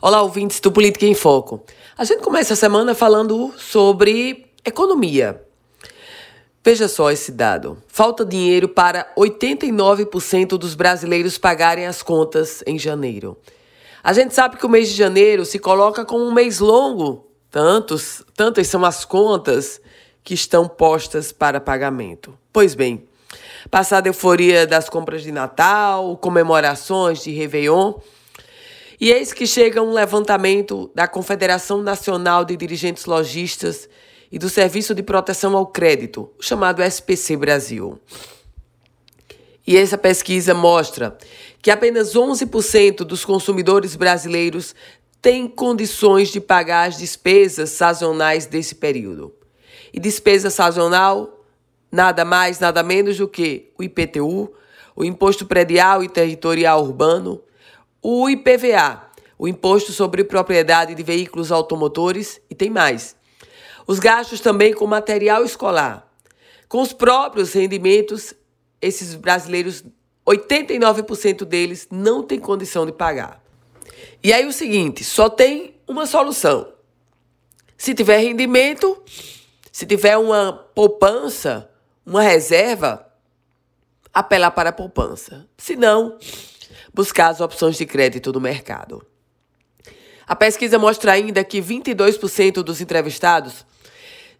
Olá, ouvintes do Política em Foco. A gente começa a semana falando sobre economia. Veja só esse dado. Falta dinheiro para 89% dos brasileiros pagarem as contas em janeiro. A gente sabe que o mês de janeiro se coloca como um mês longo, tantos, tantas são as contas que estão postas para pagamento. Pois bem, passada a euforia das compras de Natal, comemorações de Réveillon, e eis que chega um levantamento da Confederação Nacional de Dirigentes Logistas e do Serviço de Proteção ao Crédito, chamado SPC Brasil. E essa pesquisa mostra que apenas 11% dos consumidores brasileiros têm condições de pagar as despesas sazonais desse período. E despesa sazonal, nada mais, nada menos do que o IPTU, o Imposto Predial e Territorial Urbano, o IPVA, o Imposto sobre Propriedade de Veículos Automotores, e tem mais. Os gastos também com material escolar. Com os próprios rendimentos, esses brasileiros, 89% deles não têm condição de pagar. E aí o seguinte, só tem uma solução. Se tiver rendimento, se tiver uma poupança, uma reserva, apelar para a poupança. Se não, buscar as opções de crédito do mercado. A pesquisa mostra ainda que 22% dos entrevistados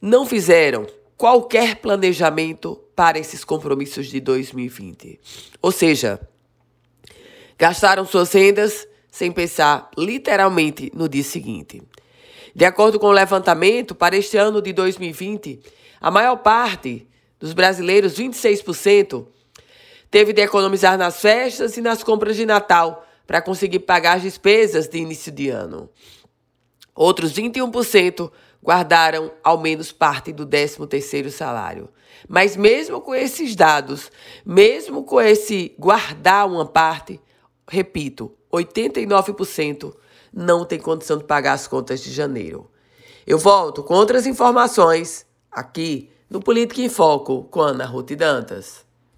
não fizeram qualquer planejamento para esses compromissos de 2020. Ou seja, gastaram suas rendas sem pensar literalmente no dia seguinte. De acordo com o levantamento, para este ano de 2020, a maior parte dos brasileiros, 26%, teve de economizar nas festas e nas compras de Natal para conseguir pagar as despesas de início de ano. Outros 21% guardaram ao menos parte do 13º salário. Mas mesmo com esses dados, mesmo com esse guardar uma parte, repito, 89% não tem condição de pagar as contas de janeiro. Eu volto com outras informações aqui no Política em Foco com Ana Ruth Dantas.